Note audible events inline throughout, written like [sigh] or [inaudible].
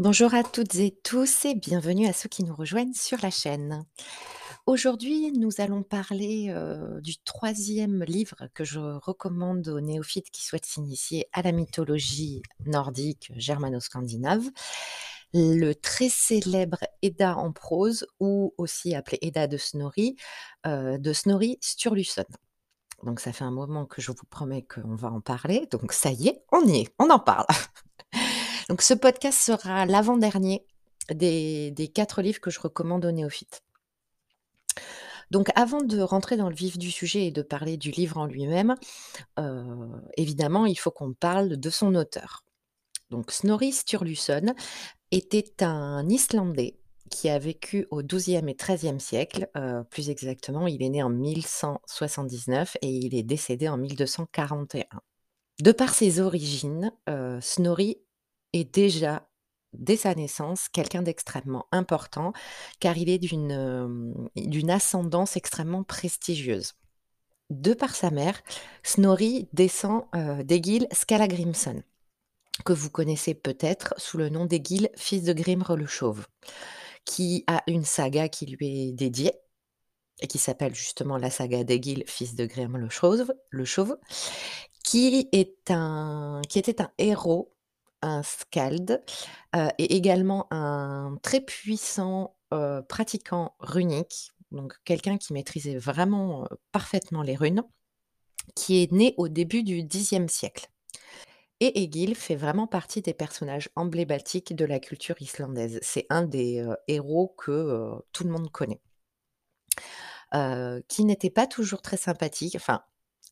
Bonjour à toutes et tous et bienvenue à ceux qui nous rejoignent sur la chaîne. Aujourd'hui, nous allons parler, heu, du troisième livre que je recommande aux néophytes qui souhaitent s'initier à la mythologie nordique germano-scandinave, le très célèbre Edda en prose ou aussi appelé Edda de Snorri, heu, de Snorri Sturluson. Donc ça fait un moment que je vous promets qu'on va en parler, donc ça y est, on y est, on en parle. [laughs] Donc ce podcast sera l'avant-dernier des 4 livres que je recommande aux néophytes. Donc avant de rentrer dans le vif du sujet et de parler du livre en lui-même, heu, évidemment, il faut qu'on parle de son auteur. Donc Snorri Sturluson était un Islandais qui a vécu au XIIe et XIIIe siècle, heu, plus exactement, il est né en 1179 et il est décédé en 1241. De par ses origines, heu, Snorri est déjà, dès sa naissance, quelqu'un d'extrêmement important, car il est d'une, ascendance extrêmement prestigieuse. De par sa mère, Snorri descend, heu, d'Egil Skallagrimson, que vous connaissez peut-être sous le nom d'Egil, fils de Grimr le Chauve, qui a une saga qui lui est dédiée et qui s'appelle justement la saga d'Egil, fils de Grimr le Chauve le Chauve, qui est un qui était un héros un skald, heu et également un très puissant, pratiquant runique, donc quelqu'un qui maîtrisait vraiment, parfaitement les runes, qui est né au début du Xe siècle et Egil fait vraiment partie des personnages emblématiques de la culture islandaise. C'est un des, héros que, tout le monde connaît. Qui n'était pas toujours très sympathique, enfin,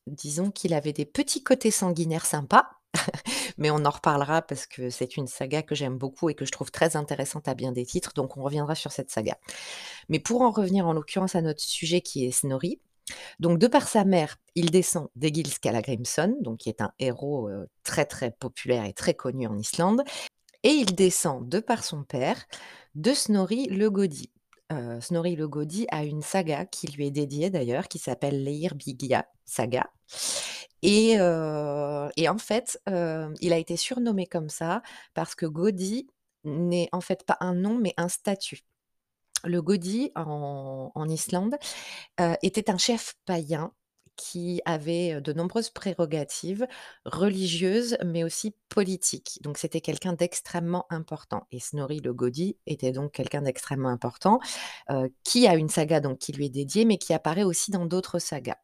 disons qu'il avait des petits côtés sanguinaires sympas, [laughs] mais on en reparlera parce que c'est une saga que j'aime beaucoup et que je trouve très intéressante à bien des titres, donc on reviendra sur cette saga. Mais pour en revenir en l'occurrence à notre sujet qui est Snorri, donc de par sa mère, il descend d'Egil Skallagrimson, donc qui est un héros, heu, très, très populaire et très connu en Islande et il descend de par son père de Snorri le Goði. Heu, Snorri le Goði a une saga qui lui est dédiée d'ailleurs qui s'appelle l'Eyrbyggja saga et en fait, il a été surnommé comme ça parce que Goði n'est en fait pas un nom, mais un statut. Le Goði en Islande, était un chef païen qui avait, de nombreuses prérogatives religieuses, mais aussi politiques. Donc c'était quelqu'un d'extrêmement important et Snorri le Goði était donc quelqu'un d'extrêmement important, qui a une saga donc qui lui est dédiée, mais qui apparaît aussi dans d'autres sagas.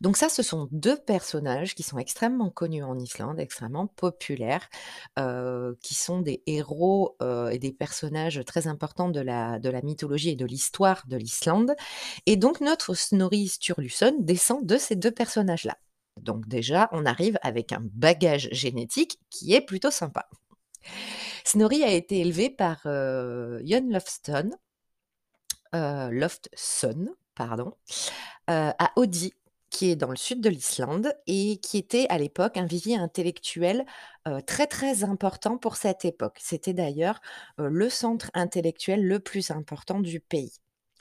Donc ça, ce sont 2 personnages qui sont extrêmement connus en Islande, extrêmement populaires, heu, qui sont des héros, heu et des personnages très importants de la mythologie et de l'histoire de l'Islande et donc notre Snorri Sturluson descend de ces 2 personnages-là. Donc déjà, on arrive avec un bagage génétique qui est plutôt sympa. Snorri a été élevé par, heu, Jon Lofsson, heu, Loftsson, pardon, à Oddi, qui est dans le sud de l'Islande et qui était à l'époque un vivier intellectuel, très, très important pour cette époque. C'était d'ailleurs, le centre intellectuel le plus important du pays.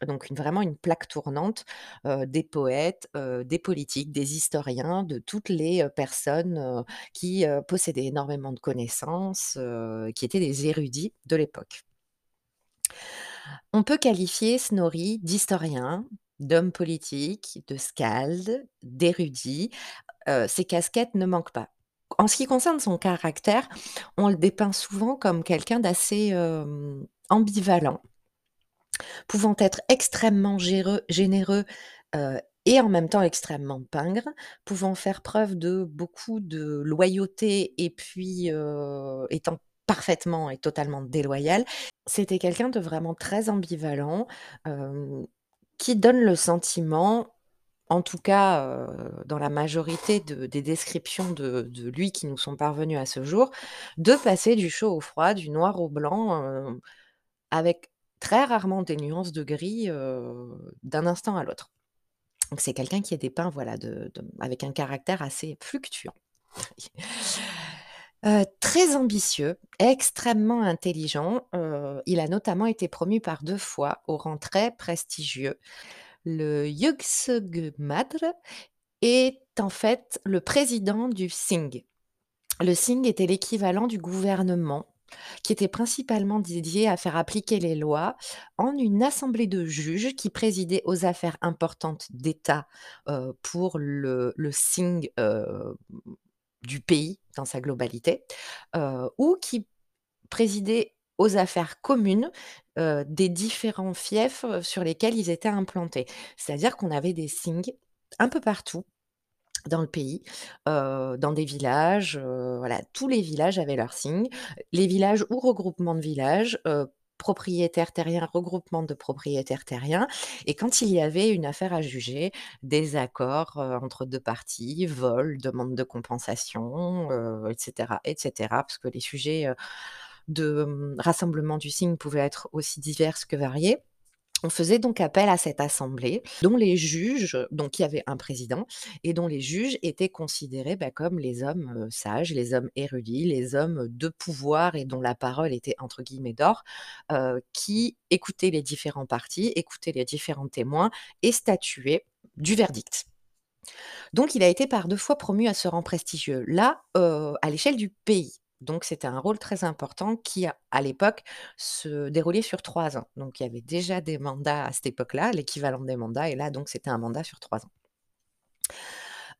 Donc vraiment une plaque tournante, des poètes, des politiques, des historiens, de toutes les, personnes, qui, possédaient énormément de connaissances, qui étaient des érudits de l'époque. On peut qualifier Snorri d'historien, d'homme politique, de skald, d'érudit, heu, ces casquettes ne manquent pas. En ce qui concerne son caractère, on le dépeint souvent comme quelqu'un d'assez, ambivalent pouvant être extrêmement généreux, et en même temps extrêmement pingre, pouvant faire preuve de beaucoup de loyauté et puis, étant parfaitement et totalement déloyal. C'était quelqu'un de vraiment très ambivalent, qui donne le sentiment, en tout cas, heu, dans la majorité de des descriptions de lui qui nous sont parvenues à ce jour, de passer du chaud au froid, du noir au blanc, heu, avec très rarement des nuances de gris, heu, d'un instant à l'autre. Donc c'est quelqu'un qui est dépeint, voilà, avec un caractère assez fluctuant. Heu, très ambitieux, extrêmement intelligent, heu, il a notamment été promu par 2 fois au rang très prestigieux. Le Jöksögumadr est en fait le président du Þing. Le Þing était l'équivalent du gouvernement, qui était principalement dédié à faire appliquer les lois en une assemblée de juges qui présidaient aux affaires importantes d'État, heu, pour le le Sing, heu, du pays dans sa globalité, heu, ou qui présidaient aux affaires communes, heu, des différents fiefs, heu, sur lesquels ils étaient implantés. C'est-à-dire qu'on avait des Sing un peu partout dans le pays, dans des villages, voilà, tous les villages avaient leur Sing. Les villages ou regroupements de villages, propriétaires terriens, regroupements de propriétaires terriens et quand il y avait une affaire à juger, désaccord, heu, entre 2 parties, vol, demande de compensation, heu, et cetera, et cetera. Parce que les sujets, de, mmh, rassemblement du Sing pouvaient être aussi diverses que variés. On faisait donc appel à cette assemblée dont les juges donc il y avait un président et dont les juges étaient considérés, bah, comme les hommes, sages, les hommes érudits, les hommes de pouvoir et dont la parole était entre guillemets «d'or», qui écoutaient les différents partis, écoutaient les différents témoins et statuaient du verdict. Donc il a été par 2 fois promu à ce rang prestigieux. Là, à l'échelle du pays. Donc c'était un rôle très important qui à l'époque se déroulait sur 3 ans. Donc il y avait déjà des mandats à cette époque-là, l'équivalent des mandats et là donc c'était un mandat sur 3 ans.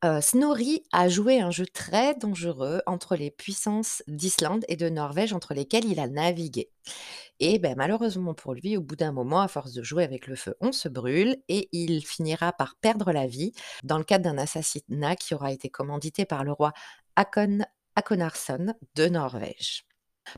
Heu, Snorri a joué un jeu très dangereux entre les puissances d'Islande et de Norvège entre lesquelles il a navigué et beh, malheureusement pour lui, au bout d'un moment, à force de jouer avec le feu, on se brûle et il finira par perdre la vie dans le cadre d'un assassinat qui aura été commandité par le roi Hakon Hakonarsson de Norvège.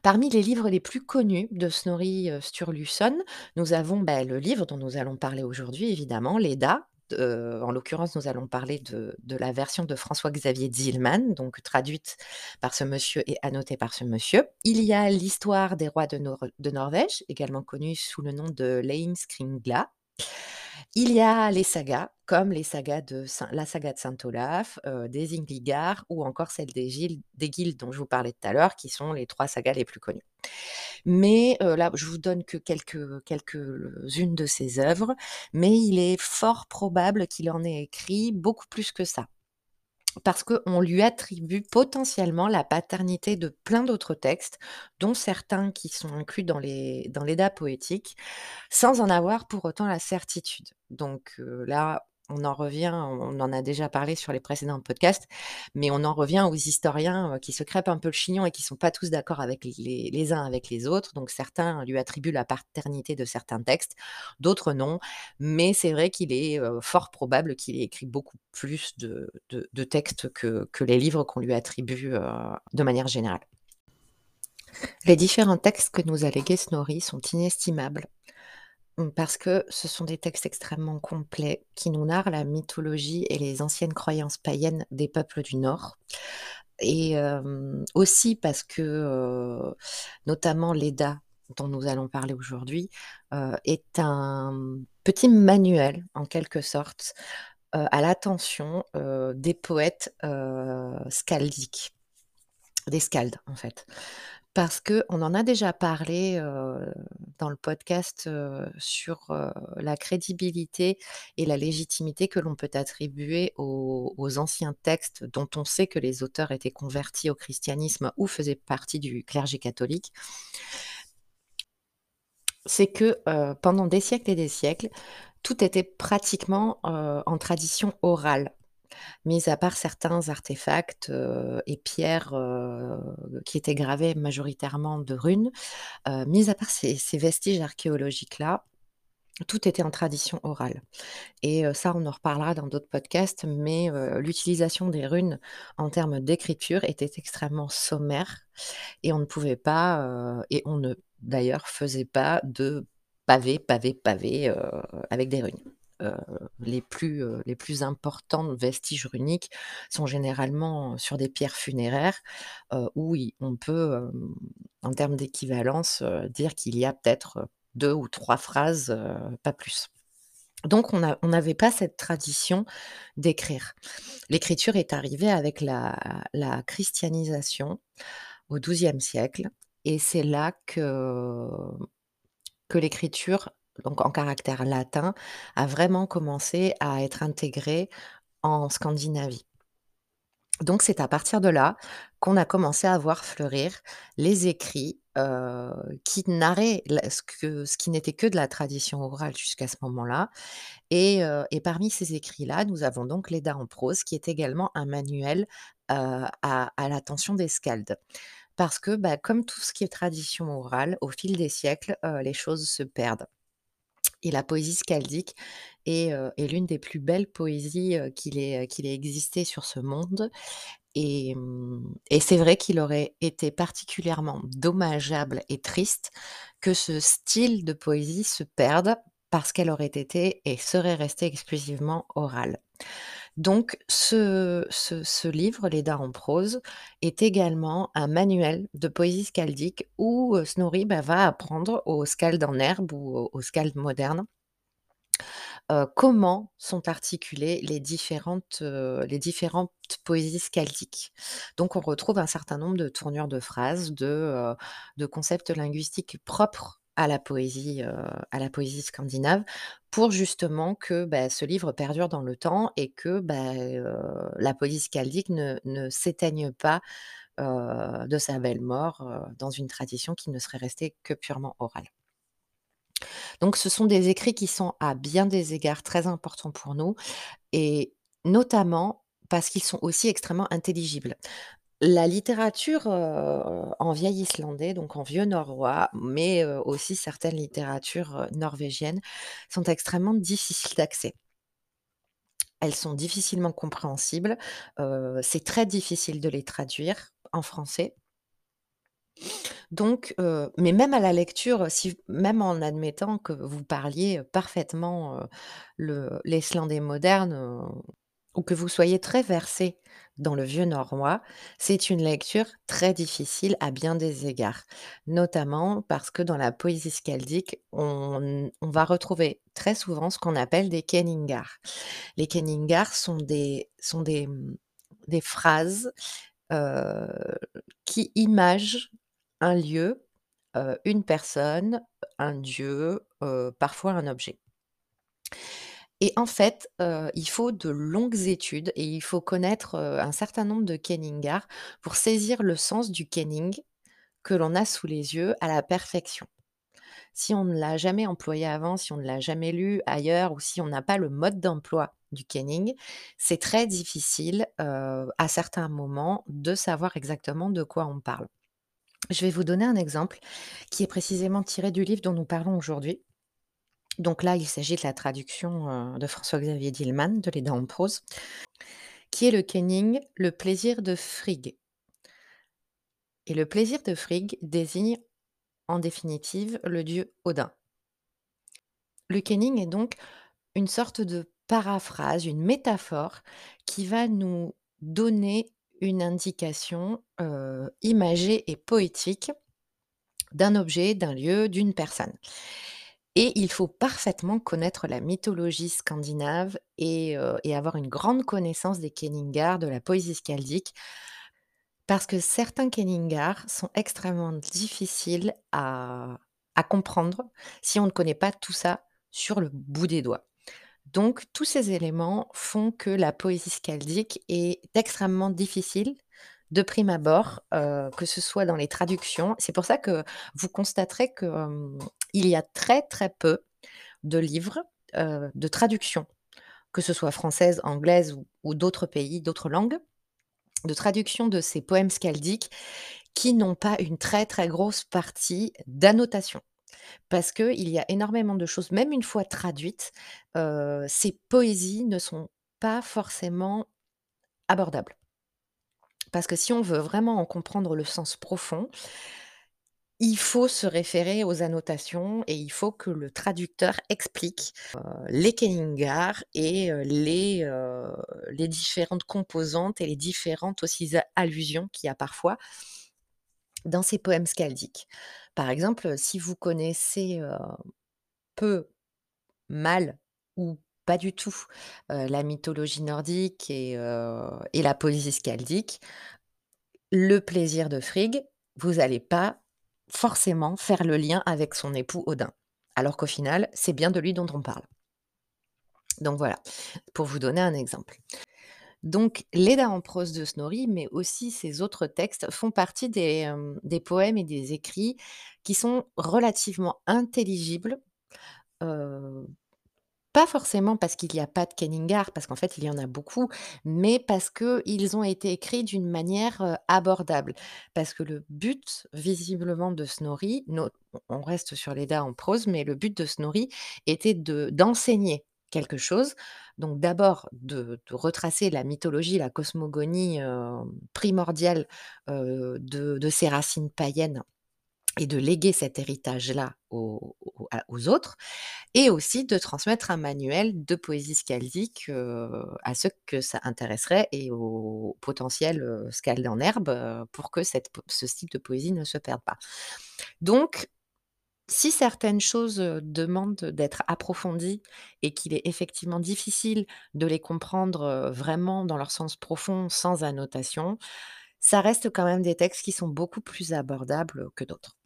Parmi les livres les plus connus de Snorri, heu, Sturluson, nous avons, bah, le livre dont nous allons parler aujourd'hui évidemment, l'Edda, d en l'occurrence, nous allons parler de la version de François-Xavier Zielman, donc traduite par ce monsieur et annotée par ce monsieur. Il y a l'histoire des rois de de Norvège, également connue sous le nom de Heimskringla. Il y a les sagas, comme la saga de Saint Olaf, heu, des Ingigar ou encore celle d'Egil d'Egil dont je vous parlais tout à l'heure, qui sont les 3 sagas les plus connues. Mais, heu, là, je vous donne que quelques quelques-unes de ses œuvres, mais il est fort probable qu'il en ait écrit beaucoup plus que ça. Parce qu'on lui attribue potentiellement la paternité de plein d'autres textes, dont certains qui sont inclus dans les dans poétique, sans en avoir pour autant la certitude. Donc, heu, là, on en revient on en a déjà parlé sur les précédents podcasts, mais on en revient aux historiens, qui se crêpent un peu le chignon et qui sont pas tous d'accord avec les uns avec les autres. Donc certains lui attribuent la paternité de certains textes, d'autres non. Mais c'est vrai qu'il est, fort probable qu'il ait écrit beaucoup plus de textes que que les livres qu'on lui attribue, de manière générale. Les différents textes que nous a légués Snorri sont inestimables. Mmh, parce que ce sont des textes extrêmement complets qui nous narrent la mythologie et les anciennes croyances païennes des peuples du Nord et aussi parce que, notamment l'Edda dont nous allons parler aujourd'hui, est un petit manuel en quelque sorte, à l'attention, des poètes, heu, skaldiques, des skalds en fait. Parce qu'on en a déjà parlé, dans le podcast, sur, la crédibilité et la légitimité que l'on peut attribuer aux anciens textes dont on sait que les auteurs étaient convertis au christianisme ou faisaient partie du clergé catholique. C'est que, pendant des siècles et des siècles, tout était pratiquement, en tradition orale. Mis à part certains artefacts, heu, et pierres, heu, qui étaient gravés majoritairement de runes, heu, mis à part ces vestiges archéologiques-là, tout était en tradition orale et ça, on en reparlera dans d'autres podcasts, mais l'utilisation des runes en termes d'écriture était extrêmement sommaire et on ne pouvait pas, et on ne d'ailleurs faisait pas de pavés, pavés, heu, avec des runes. Heu, les plus, heu, les plus importants vestiges runiques sont généralement sur des pierres funéraires, où on peut, en termes d'équivalence, dire qu'il y a peut-être 2 ou 3 phrases, pas plus. Donc on n'avait pas cette tradition d'écrire. L'écriture est arrivée avec la la christianisation au XIIe siècle et c'est là que que l'écriture, donc en caractère latin, a vraiment commencé à être intégrée en Scandinavie. Donc c'est à partir de là qu'on a commencé à voir fleurir les écrits heu, qui narrait la ce qui n'était que de la tradition orale jusqu'à ce moment-là et et parmi ces écrits-là, nous avons donc l'Edda en prose qui est également un manuel, heu, à l'attention des skalds. Parce que, bah, comme tout ce qui est tradition orale, au fil des siècles, les choses se perdent et la poésie skaldique est, l'une des plus belles poésies, qu'il ait, existé sur ce monde mmh et c'est vrai qu'il aurait été particulièrement dommageable et triste que ce style de poésie se perde parce qu'elle aurait été et serait restée exclusivement orale. Donc ce ce ce livre, «L'Edda en prose», est également un manuel de poésie skaldique où, heu, Snorri, bah, va apprendre aux skalds en herbe ou aux skalds modernes heu, comment sont articulées les différentes, différentes poésies skaldiques. Donc on retrouve un certain nombre de tournures de phrases, de, de concepts linguistiques propres à la poésie, à la poésie scandinave pour justement que, bah, ce livre perdure dans le temps et que, bah, la poésie skaldique ne ne s'éteigne pas, de sa belle mort, dans une tradition qui ne serait restée que purement orale. Donc ce sont des écrits qui sont à bien des égards très importants pour nous et notamment parce qu'ils sont aussi extrêmement intelligibles. La littérature, en vieil islandais, donc en vieux norrois, mais aussi certaines littératures, norvégiennes sont extrêmement difficiles d'accès. Elles sont difficilement compréhensibles, c'est très difficile de les traduire en français. Donc mais même à la lecture, même en admettant que vous parliez, parfaitement, l'islandais moderne, ou que vous soyez très versé dans le vieux norrois, c'est une lecture très difficile à bien des égards. Notamment parce que dans la poésie skaldique, on va retrouver très souvent ce qu'on appelle des kenningar. Les kenningar sont des phrases, heu, qui imagent un lieu, heu, une personne, un dieu, heu, parfois un objet. Et en fait, heu, il faut de longues études et il faut connaître, heu, un certain nombre de kenningar pour saisir le sens du kenning que l'on a sous les yeux à la perfection. Si on ne l'a jamais employé avant, si on ne l'a jamais lu ailleurs ou si on n'a pas le mode d'emploi du kenning, c'est très difficile, heu, à certains moments de savoir exactement de quoi on parle. Je vais vous donner un exemple qui est précisément tiré du livre dont nous parlons aujourd'hui. Donc là, il s'agit de la traduction, heu, de François-Xavier Dillemann de «Les en prose», qui est le kenning «Le plaisir de Frigg» et le plaisir de Frigg désigne en définitive le dieu Odin. Le kenning est donc une sorte de paraphrase, une métaphore qui va nous donner une indication, heu, imagée et poétique d'un objet, d'un lieu, d'une personne. Et il faut parfaitement connaître la mythologie scandinave et heu et avoir une grande connaissance des kenningar, de la poésie skaldique parce que certains kenningar sont extrêmement difficiles à à comprendre si on ne connaît pas tout ça sur le bout des doigts. Donc tous ces éléments font que la poésie skaldique est extrêmement difficile de prime abord, heu, que ce soit dans les traductions. C'est pour ça que vous constaterez que, hem, il y a très, très peu de livres, heu, de traduction, que ce soit française, anglaise ou d'autres pays, d'autres langues, de traduction de ces poèmes skaldiques qui n'ont pas une très, très grosse partie d'annotation. Parce qu'il y a énormément de choses, même une fois traduites, heu, ces poésies ne sont pas forcément abordables. Parce que si on veut vraiment en comprendre le sens profond il faut se référer aux annotations et il faut que le traducteur explique, heu, les kenningar et heu, les, heu, les différentes composantes et les différentes aussi allusions qu'il y a parfois dans ces poèmes skaldiques. Par exemple, si vous connaissez, peu, mal ou pas du tout, la mythologie nordique et la poésie skaldique le plaisir de Frigg, vous allez pas forcément faire le lien avec son époux Odin. Alors qu'au final, c'est bien de lui dont on parle. Donc voilà, pour vous donner un exemple. Donc Léda en prose de Snorri, mais aussi ses autres textes font partie des, poèmes et des écrits qui sont relativement intelligibles, pas forcément parce qu'il y a pas de Kenningar, parce qu'en fait il y en a beaucoup, mais parce qu'ils ont été écrits d'une manière, abordable. Parce que le but visiblement de Snorri, no on reste sur Léda en prose, mais le but de Snorri était de d'enseigner quelque chose. Donc d'abord de retracer la mythologie, la cosmogonie, primordiale, de de ces racines païennes et de léguer cet héritage-là aux autres et aussi de transmettre un manuel de poésie skaldique, heu, à ceux que ça intéresserait et aux potentiels, heu, skaldes en herbe, heu, pour que ce style de poésie ne se perde pas. Donc si certaines choses, demandent d'être approfondies et qu'il est effectivement difficile de les comprendre, vraiment dans leur sens profond sans annotation, ça reste quand même des textes qui sont beaucoup plus abordables que d'autres.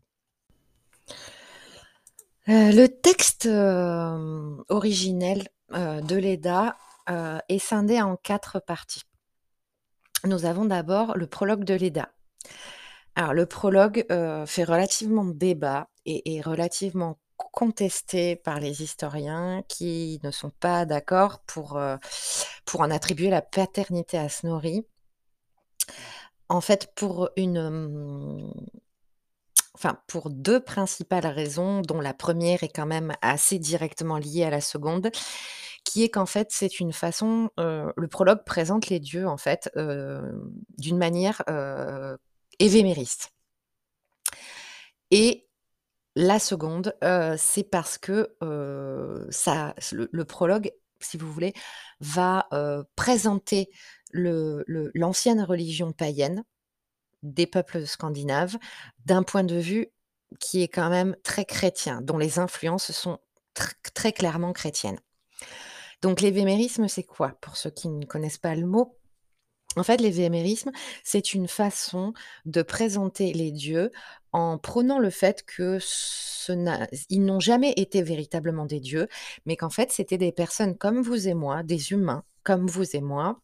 Heu, le texte, hem, originel, heu, de heu, est scindé en 4 parties. Nous avons d'abord le prologue de Léda. Alors le prologue, fait relativement débat et est relativement contesté par les historiens qui ne sont pas d'accord pour, pour en attribuer la paternité à Snorri. En fait, pour une, enfin, pour 2 principales raisons, dont la 1re est quand même assez directement liée à la seconde, qui est qu'en fait, c'est une façon, heu, le prologue présente les dieux, en fait, hem, d'une manière, heu, évémériste. Et la seconde, c'est parce que, le prologue, si vous voulez, va, présenter l'ancienne religion païenne des peuples scandinaves, d'un point de vue qui est quand même très chrétien, dont les influences sont tr très clairement chrétiennes. Donc l'évémérisme, c'est quoi? Pour ceux qui ne connaissent pas le mot, en fait, l'évémérisme, c'est une façon de présenter les dieux en prônant le fait que ce ils n'ont jamais été véritablement des dieux, mais qu'en fait, c'était des personnes comme vous et moi, des humains comme vous et moi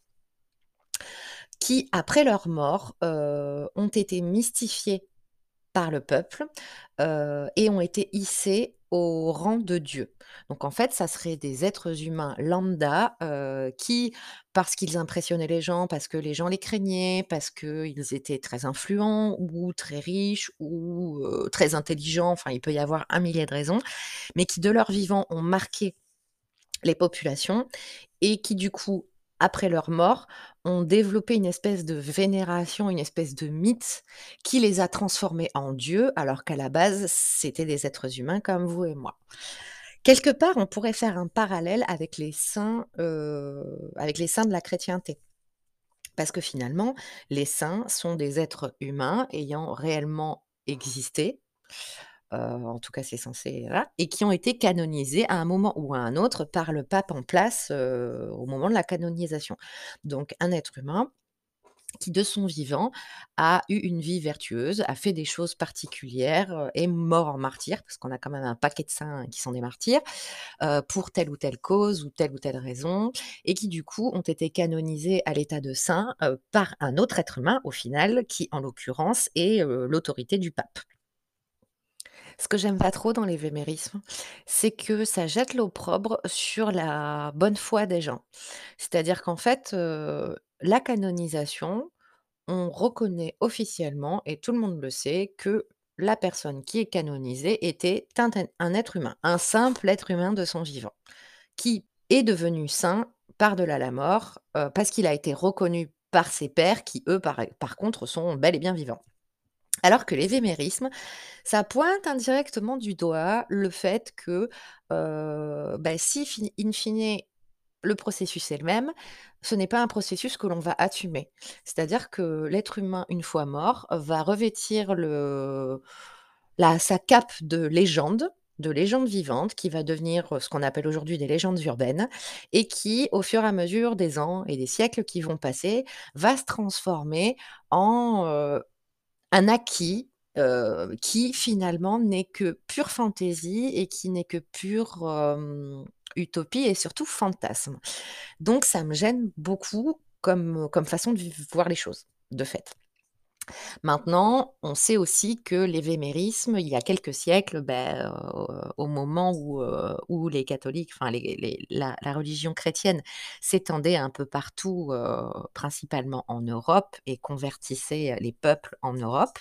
qui, après leur mort, heu, ont été mystifiés par le peuple, heu, et ont été hissés au rang de dieux. Donc en fait, ça serait des êtres humains lambda, heu, qui, parce qu'ils impressionnaient les gens, parce que les gens les craignaient, parce qu'ils étaient très influents ou très riches ou, très intelligents, enfin il peut y avoir un millier de raisons, mais qui de leur vivant ont marqué les populations et qui du coup, après leur mort, ont développé une espèce de vénération, une espèce de mythe qui les a transformés en dieux, alors qu'à la base, c'était des êtres humains comme vous et moi. Quelque part, on pourrait faire un parallèle avec les saints, heu, avec les saints de la chrétienté. Parce que finalement, les saints sont des êtres humains ayant réellement existé, heu, en tout cas c'est censé voilà, et qui ont été canonisés à un moment ou à un autre par le pape en place, heu, au moment de la canonisation. Donc un être humain qui, de son vivant, a eu une vie vertueuse, a fait des choses particulières, heu, est mort en martyr, parce qu'on a quand même un paquet de saints qui sont des martyrs, pour telle ou telle cause ou telle ou telle raison et qui du coup ont été canonisés à l'état de saints, heu, par un autre être humain au final qui, en l'occurrence, est, l'autorité du pape. Ce que j'aime pas trop dans l'évémérisme, c'est que ça jette l'opprobre sur la bonne foi des gens. C'est-à-dire qu'en fait, heu, la canonisation, on reconnaît officiellement et tout le monde le sait que la personne qui est canonisée était un être humain, un simple être humain de son vivant, qui est devenu saint par-delà la mort, heu, parce qu'il a été reconnu par ses pairs qui eux par contre sont bel et bien vivants. Alors que l'évémérisme, ça pointe indirectement du doigt le fait que, bah, si in fine le processus est le même, ce n'est pas un processus que l'on va assumer. C'est-à-dire que l'être humain, une fois mort, va revêtir le sa cape de légende, de légende vivante qui va devenir, ce qu'on appelle aujourd'hui des légendes urbaines et qui, au fur et à mesure des ans et des siècles qui vont passer, va se transformer en, un acquis, heu, qui finalement n'est que pure fantaisie et qui n'est que pure, hem, utopie et surtout fantasme. Donc ça me gêne beaucoup comme, comme façon de voir les choses, de fait. Maintenant, on sait aussi que l'évémérisme, il y a quelques siècles, ben, heu, au moment où, heu, où les catholiques, enfin la religion chrétienne s'étendait un peu partout, heu, principalement en Europe et convertissait, les peuples en Europe.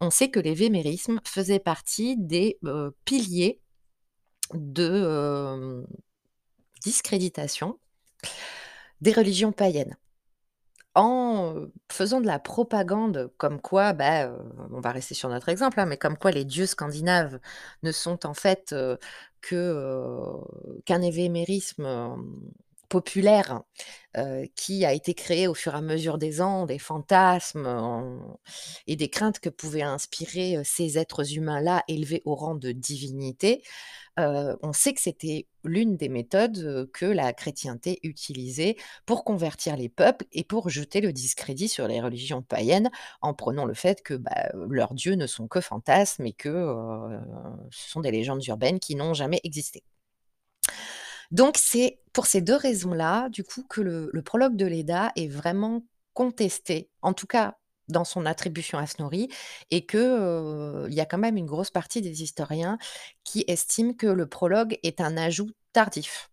On sait que l'évémérisme faisait partie des, piliers de, discréditation des religions païennes. En, faisant de la propagande comme quoi, bah, on va rester sur notre exemple, hein, mais comme quoi les dieux scandinaves ne sont en fait, que, qu'un évémérisme, populaire, heu, qui a été créé au fur et à mesure des ans, des fantasmes, et des craintes que pouvaient inspirer, heu, ces êtres humains-là élevés au rang de divinité. Heu, on sait que c'était l'une des méthodes, que la chrétienté utilisait pour convertir les peuples et pour jeter le discrédit sur les religions païennes, en prenant le fait que, bah, leurs dieux ne sont que fantasmes et que, ce sont des légendes urbaines qui n'ont jamais existé. Donc c'est pour ces 2 raisons-là, du coup, que le prologue de Léda est vraiment contesté, en tout cas dans son attribution à Snorri et que, heu, il y a quand même une grosse partie des historiens qui estiment que le prologue est un ajout tardif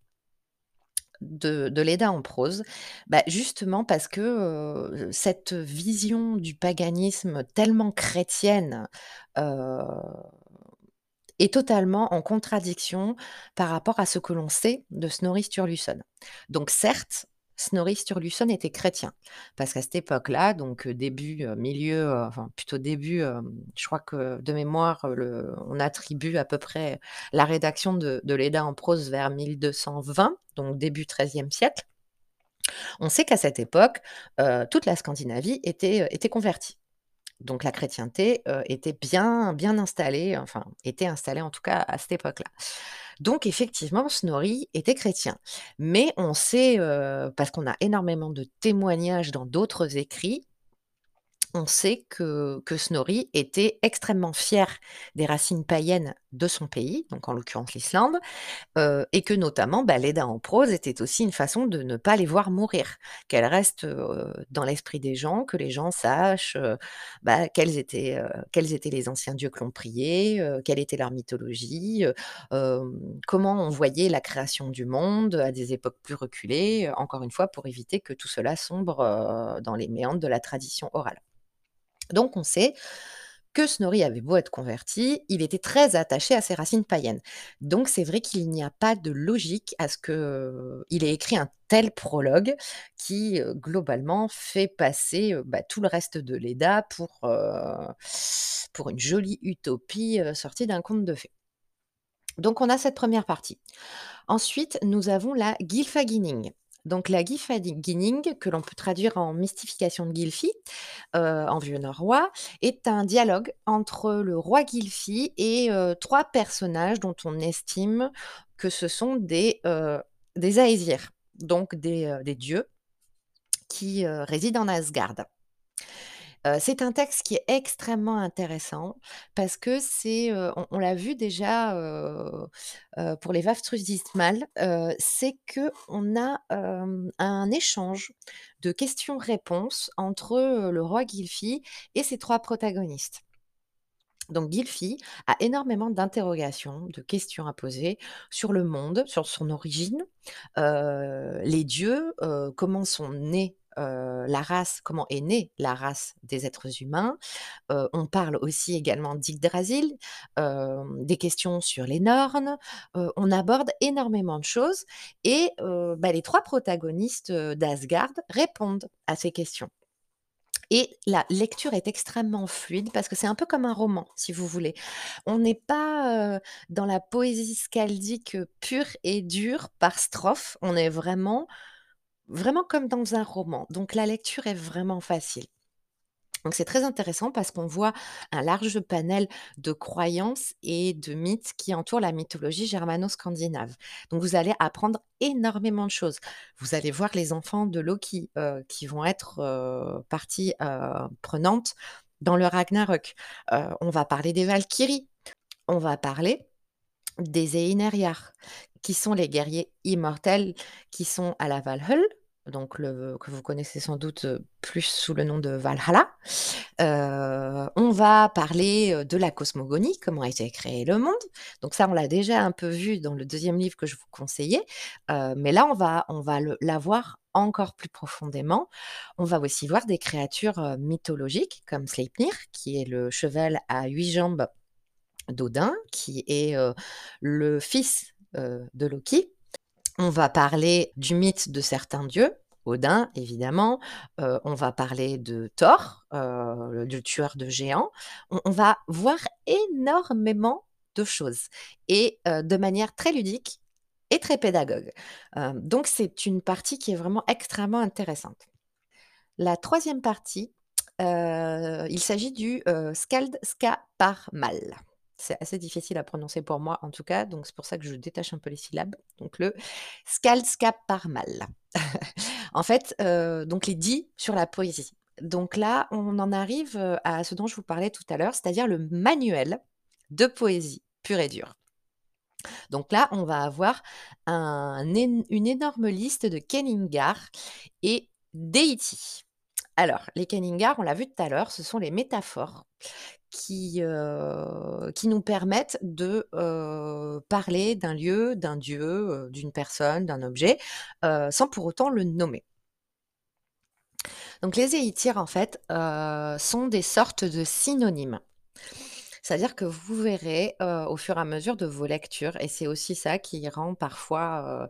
de Léda en prose. Bah, justement parce que, heu, cette vision du paganisme tellement chrétienne, heu est totalement en contradiction par rapport à ce que l'on sait de Snorri Sturluson. Donc certes, Snorri Sturluson était chrétien, parce qu'à cette époque-là, donc heu, début, heu, milieu, heu, enfin plutôt début, je crois que de mémoire, on attribue à peu près la rédaction de de en prose vers 1220, donc début XIIIe siècle. On sait qu'à cette époque, toute la Scandinavie était convertie. Donc la chrétienté, heu, était bien bien installée, enfin était installée en tout cas à cette époque-là. Donc effectivement, Snorri était chrétien. Mais on sait, heu, parce qu'on a énormément de témoignages dans d'autres écrits, on sait que que Snorri était extrêmement fier des racines païennes de son pays, donc en l'occurrence l'Islande, et que notamment, bah, l'Edda en prose était aussi une façon de ne pas les voir mourir, qu'elles restent, dans l'esprit des gens, que les gens sachent, bah, quels étaient, quels étaient les anciens dieux que l'on priait, quelle était leur mythologie, comment on voyait la création du monde à des époques plus reculées, encore une fois pour éviter que tout cela sombre, dans les méandres de la tradition orale. Donc on sait que Snorri avait beau être converti, il était très attaché à ses racines païennes. Donc c'est vrai qu'il n'y a pas de logique à ce qu'il ait écrit un tel prologue qui, heu, globalement fait passer, heu, bah, tout le reste de l'Edda pour, une jolie utopie, sortie d'un conte de fées. Donc on a cette première partie. Ensuite, nous avons la Gylfaginning. Donc la Gylfaginning, que l'on peut traduire en mystification de Gylfi, heu, en vieux norrois, est un dialogue entre le roi Gylfi et heu, 3 personnages dont on estime que ce sont des, des Aesir, donc des, dieux qui, résident en Asgard. C'est un texte qui est extrêmement intéressant parce que c'est, on on l'a vu déjà, pour les Vafthrudismal, heu, c'est qu'on a, hem, un échange de questions-réponses entre, le roi Gylfi et ses 3 protagonistes. Donc Gylfi a énormément d'interrogations, de questions à poser sur le monde, sur son origine, les dieux, comment sont nés, la race comment est née la race des êtres humains. On parle aussi également d'Yggdrasil, des questions sur les Norns, heu, on aborde énormément de choses et bah, les 3 protagonistes, d'Asgard répondent à ces questions. Et la lecture est extrêmement fluide parce que c'est un peu comme un roman, si vous voulez. On n'est pas, dans la poésie skaldique, heu, pure et dure par strophe. On est vraiment vraiment comme dans un roman. Donc la lecture est vraiment facile. Donc c'est très intéressant parce qu'on voit un large panel de croyances et de mythes qui entourent la mythologie germano-scandinave. Donc vous allez apprendre énormément de choses. Vous allez voir les enfants de Loki, heu, qui vont être, heu, partie, heu, prenante dans le Ragnarök. Heu, on va parler des Valkyries, on va parler des Einherjar, qui sont les guerriers immortels qui sont à la Valhöll donc que vous connaissez sans doute, heu, plus sous le nom de Valhalla. Heu, on va parler, heu, de la cosmogonie, comment a été créé le monde. Donc ça, on l'a déjà un peu vu dans le deuxième livre que je vous conseillais, mais là, on va on va la voir encore plus profondément. On va aussi voir des créatures, mythologiques comme Sleipnir, qui est le cheval à 8 jambes d'Odin, qui est, le fils, de Loki. On va parler du mythe de certains dieux, Odin évidemment, heu, on va parler de Thor, heu, le tueur de géants. On va voir énormément de choses et de manière très ludique et très pédagogue. Donc c'est une partie qui est vraiment extrêmement intéressante. La troisième partie, il s'agit du, heu, Skaldskaparmal. C'est assez difficile à prononcer pour moi en tout cas, donc c'est pour ça que je détache un peu les syllabes. Donc le Skaldskaparmal. [laughs] En fait, heu, donc les dits sur la poésie. Donc là, on en arrive, heu, à ce dont je vous parlais tout à l'heure, c'est-à-dire le manuel de poésie pure et dure. Donc là, on va avoir une énorme liste de Kenningar et Deity. Alors, les Kenningar, on l'a vu tout à l'heure, ce sont les métaphores qui, heu, qui nous permettent de, heu, parler d'un lieu, d'un dieu, heu, d'une personne, d'un objet, sans pour autant le nommer. Donc les Éithir, en fait, sont des sortes de synonymes. C'est-à-dire que vous verrez, au fur et à mesure de vos lectures et c'est aussi ça qui rend parfois,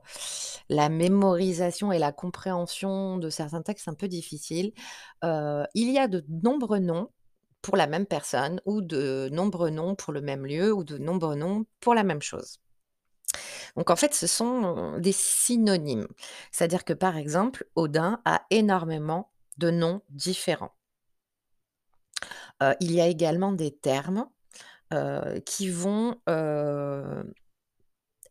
la mémorisation et la compréhension de certains textes un peu difficiles. Il y a de nombreux noms pour la même personne ou de nombreux noms pour le même lieu ou de nombreux noms pour la même chose. Donc en fait, ce sont des synonymes. C'est-à-dire que, par exemple, Odin a énormément de noms différents. Heu, il y a également des termes, heu, qui vont,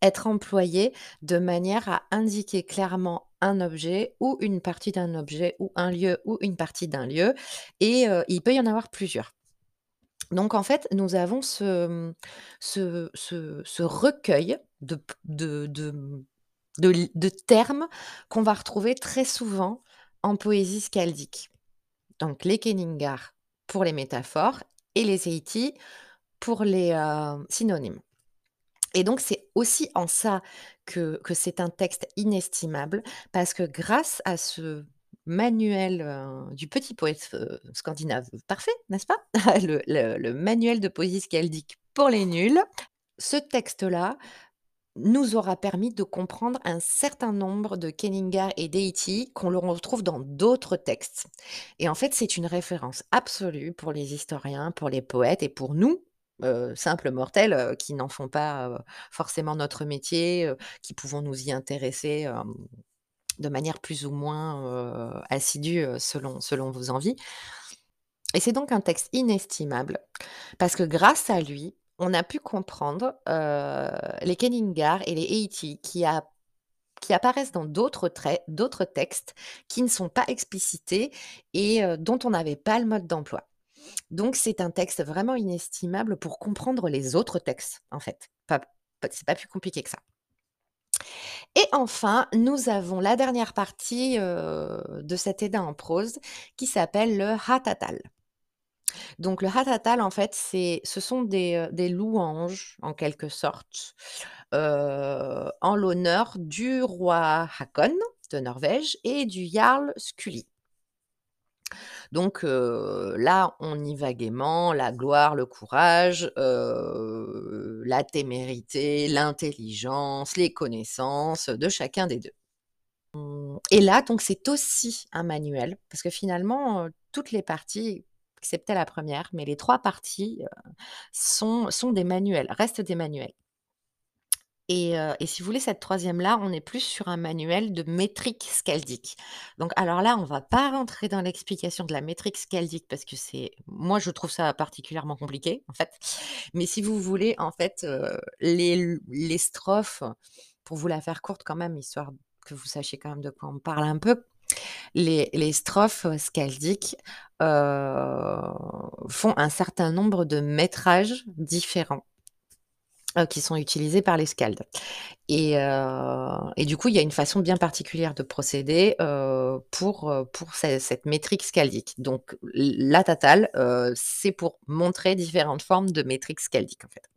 être employés de manière à indiquer clairement un objet ou une partie d'un objet ou un lieu ou une partie d'un lieu et heu, il peut y en avoir plusieurs. Donc en fait, nous avons ce, recueil de termes qu'on va retrouver très souvent en poésie skaldique. Donc les Kenningar pour les métaphores et les Éithis pour les, heu, synonymes. Et donc c'est aussi en ça que c'est un texte inestimable parce que grâce à ce manuel, heu, du petit poète, heu, scandinave parfait, n'est-ce pas? [laughs] Le manuel de poésie skaldique pour les nuls. Ce texte-là nous aura permis de comprendre un certain nombre de Kenningar et Deity qu'on le retrouve dans d'autres textes. Et en fait, c'est une référence absolue pour les historiens, pour les poètes et pour nous, heu, simples mortels, heu, qui n'en font pas, heu, forcément notre métier, qui pouvons nous y intéresser, de manière plus ou moins, assidue, selon selon vos envies. Et c'est donc un texte inestimable parce que grâce à lui, on a pu comprendre, les Kenningar et les Éithis qui apparaissent dans d'autres d'autres textes qui ne sont pas explicités et dont on n'avait pas le mode d'emploi. Donc c'est un texte vraiment inestimable pour comprendre les autres textes, en fait. C'est pas plus compliqué que ça. Et enfin, nous avons la dernière partie, heu, de cet Edda en prose qui s'appelle le Hatatal. Donc le Hatatal, en fait, ce sont des, heu, des louanges, en quelque sorte, heu, en l'honneur du roi Hakon de Norvège et du Jarl Skulli. Donc là, on y va gaiement, la gloire, le courage, la témérité, l'intelligence, les connaissances de chacun des 2. Mmh et là, donc c'est aussi un manuel parce que finalement, toutes les parties, excepté la 1re, mais les 3 parties, sont des manuels, restent des manuels. Et si vous voulez, cette 3e-là, on est plus sur un manuel de métrique skaldique. Donc alors là, on va pas rentrer dans l'explication de la métrique skaldique parce que c'est moi, je trouve ça particulièrement compliqué, en fait. Mais si vous voulez, en fait, les strophes, pour vous la faire courte quand même, histoire que vous sachiez quand même de quoi on parle un peu. Les strophes skaldiques, heu, font un certain nombre de métrages différents. Heu, qui sont utilisés par les Skalds et heu et du coup, il y a une façon bien particulière de procéder, heu, pour, pour ce cette métrique skaldique. Donc la tatale, c'est pour montrer différentes formes de métrique skaldique, en fait.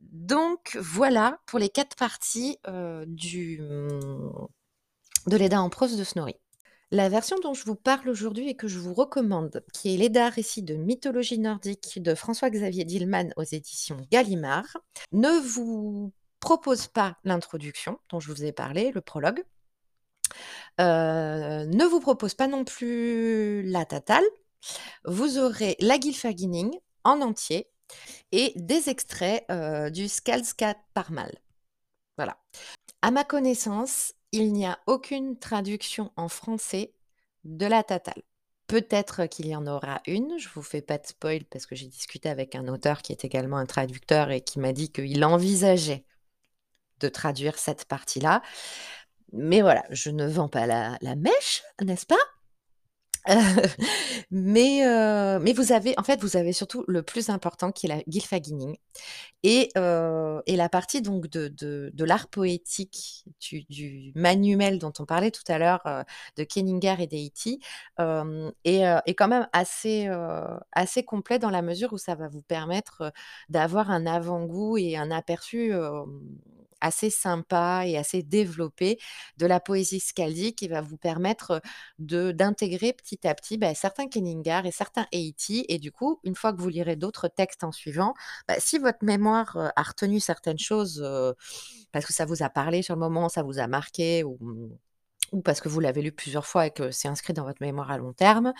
Donc voilà pour les 4 parties, du, de l'Edda en prose de Snorri. La version dont je vous parle aujourd'hui et que je vous recommande, qui est l'Edda, récit de mythologie nordique de François-Xavier Dillmann aux éditions Gallimard, ne vous propose pas l'introduction dont je vous ai parlé, le prologue. Heu, ne vous propose pas non plus la tatale. Vous aurez la Gylfaginning en entier et des extraits, heu, du Skaldskaparmal. Voilà. À ma connaissance, il n'y a aucune traduction en français de la tatale. Peut-être qu'il y en aura une, je vous fais pas de spoil parce que j'ai discuté avec un auteur qui est également un traducteur et qui m'a dit qu'il envisageait de traduire cette partie-là. Mais voilà, je ne vends pas la mèche, n'est-ce pas? [laughs] mais heu, mais vous avez en fait, vous avez surtout le plus important qui est la Gylfaginning et heu et la partie donc de de l'art poétique du manuel dont on parlait tout à l'heure, heu, de Kenningar et hem, est, est quand même assez, assez complet dans la mesure où ça va vous permettre, d'avoir un avant-goût et un aperçu, assez sympa et assez développé de la poésie skaldique qui va vous permettre, d'intégrer petit à petit, bah, certains Kenningar et certains Eiti et du coup, une fois que vous lirez d'autres textes en suivant, bah, si votre mémoire, a retenu certaines choses, parce que ça vous a parlé sur le moment, ça vous a marqué ou, ou parce que vous l'avez lu plusieurs fois et que c'est inscrit dans votre mémoire à long terme,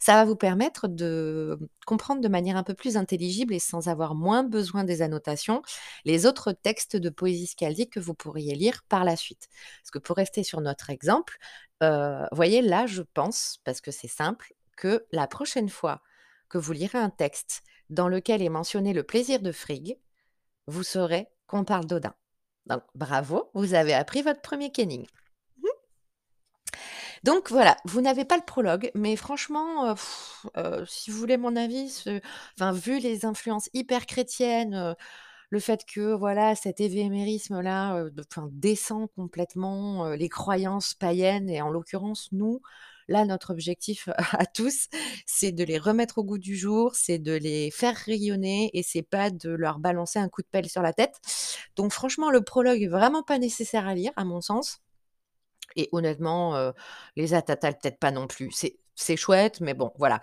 ça va vous permettre de comprendre de manière un peu plus intelligible et sans avoir moins besoin des annotations, les autres textes de poésie skaldique que vous pourriez lire par la suite. Parce que pour rester sur notre exemple, heu, voyez là, je pense, parce que c'est simple, que la prochaine fois que vous lirez un texte dans lequel est mentionné le plaisir de Frigg, vous saurez qu'on parle d'Odin. Donc bravo, vous avez appris votre premier Kenning. Donc voilà, vous n'avez pas le prologue, mais franchement, heu heu, si vous voulez mon avis, enfin, vu les influences hyper chrétiennes, heu, le fait que, voilà, cet évémérisme-là, descend complètement, les croyances païennes et en l'occurrence, nous, là, notre objectif [laughs] à tous, c'est de les remettre au goût du jour, c'est de les faire rayonner et c'est pas de leur balancer un coup de pelle sur la tête. Donc franchement, le prologue est vraiment pas nécessaire à lire, à mon sens. Et honnêtement, heu, les Atatal peut-être pas non plus. C'est c'est chouette, mais bon, voilà.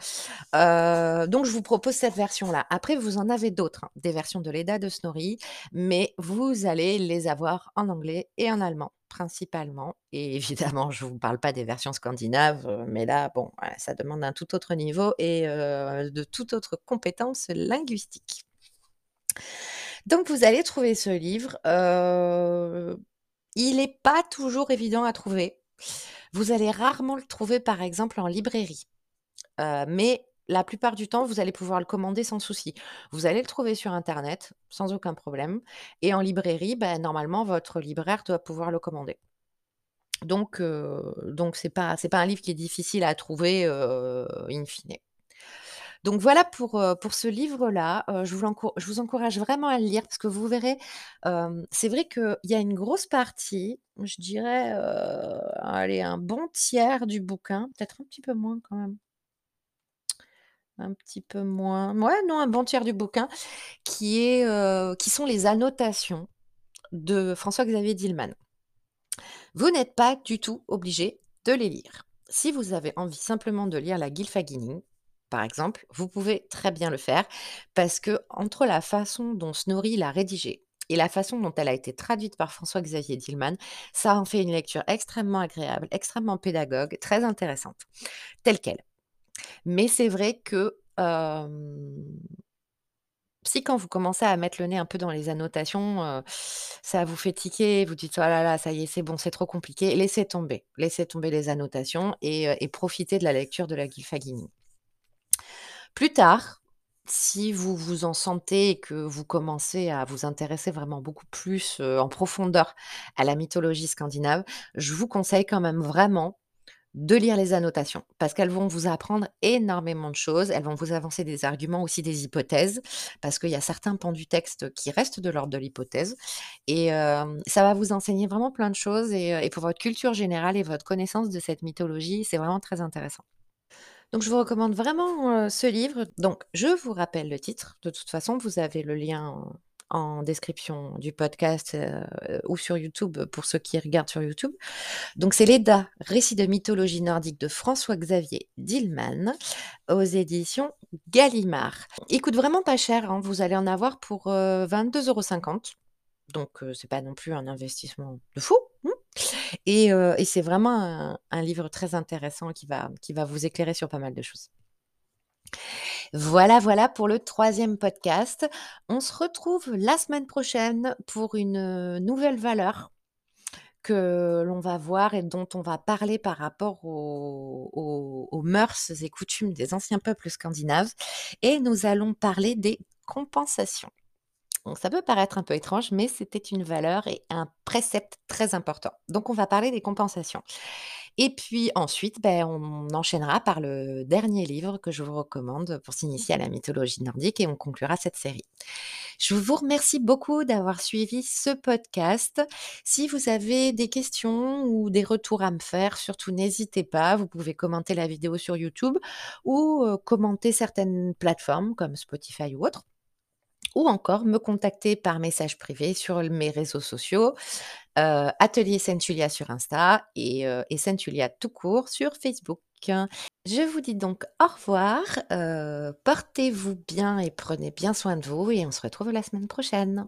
Heu, donc je vous propose cette version-là. Après, vous en avez d'autres, hein, des versions de l'Edda de Snorri, mais vous allez les avoir en anglais et en allemand, principalement et évidemment, je vous parle pas des versions scandinaves, heu, mais là, bon, ça demande un tout autre niveau et de toute autre compétence linguistique. Donc vous allez trouver ce livre, il est pas toujours évident à trouver. Vous allez rarement le trouver, par exemple, en librairie, heu, mais la plupart du temps, vous allez pouvoir le commander sans souci. Vous allez le trouver sur internet, sans aucun problème et en librairie, bah, normalement, votre libraire doit pouvoir le commander. Donc heu, donc c'est pas un livre qui est difficile à trouver, heu, in fine. Donc voilà pour, ce livre-là, je vous encourage vraiment à le lire parce que vous verrez, c'est vrai qu'il y a une grosse partie, je dirais, allez, un bon tiers du bouquin, peut-être un petit peu moins quand même. Un petit peu moins, ouais, non, un bon tiers du bouquin qui qui sont les annotations de François-Xavier Dillmann. Vous n'êtes pas du tout obligé de les lire. Si vous avez envie simplement de lire la Gylfaginning, par exemple, vous pouvez très bien le faire parce que entre la façon dont Snorri l'a rédigée et la façon dont elle a été traduite par François-Xavier Dillmann, ça en fait une lecture extrêmement agréable, extrêmement pédagogue, très intéressante, telle quelle. Mais c'est vrai que, si quand vous commencez à mettre le nez un peu dans les annotations, ça vous fait tiquer, vous dites: «Oh là là, ça y est, c'est bon, c'est trop compliqué», laissez tomber. Laissez tomber les annotations et profitez de la lecture de la Gylfaginning. Plus tard, si vous vous en sentez et que vous commencez à vous intéresser vraiment beaucoup plus, heu, en profondeur à la mythologie scandinave, je vous conseille quand même vraiment de lire les annotations parce qu'elles vont vous apprendre énormément de choses. Elles vont vous avancer des arguments, aussi des hypothèses, parce qu'il y a certains pans du texte qui restent de l'ordre de l'hypothèse et hem, ça va vous enseigner vraiment plein de choses heu et pour votre culture générale et votre connaissance de cette mythologie, c'est vraiment très intéressant. Donc je vous recommande vraiment, heu, ce livre. Donc je vous rappelle le titre. De toute façon, vous avez le lien en description du podcast, heu, ou sur YouTube pour ceux qui regardent sur YouTube. Donc c'est Léda, récit de mythologie nordique de François-Xavier Dillmann aux éditions Gallimard. Il coûte vraiment pas cher, hein, vous allez en avoir pour, heu, 22,50 €. Donc heu, c'est pas non plus un investissement de fou, mmh et c'est vraiment un livre très intéressant qui va vous éclairer sur pas mal de choses. Voilà, voilà pour le 3e podcast. On se retrouve la semaine prochaine pour une, nouvelle valeur que l'on va voir et dont on va parler par rapport aux mœurs et coutumes des anciens peuples scandinaves et nous allons parler des compensations. Donc ça peut paraître un peu étrange, mais c'était une valeur et un précepte très important. Donc on va parler des compensations et puis ensuite, beh, on enchaînera par le dernier livre que je vous recommande pour s'initier à la mythologie nordique et on conclura cette série. Je vous remercie beaucoup d'avoir suivi ce podcast. Si vous avez des questions ou des retours à me faire, surtout n'hésitez pas, vous pouvez commenter la vidéo sur YouTube ou heu, commenter certaines plateformes comme Spotify ou autres ou encore me contacter par message privé sur mes réseaux sociaux, heu, Atelier Sainte-Julia sur Insta et heu et Sainte-Julia tout court sur Facebook. Je vous dis donc au revoir, portez-vous bien et prenez bien soin de vous et on se retrouve la semaine prochaine.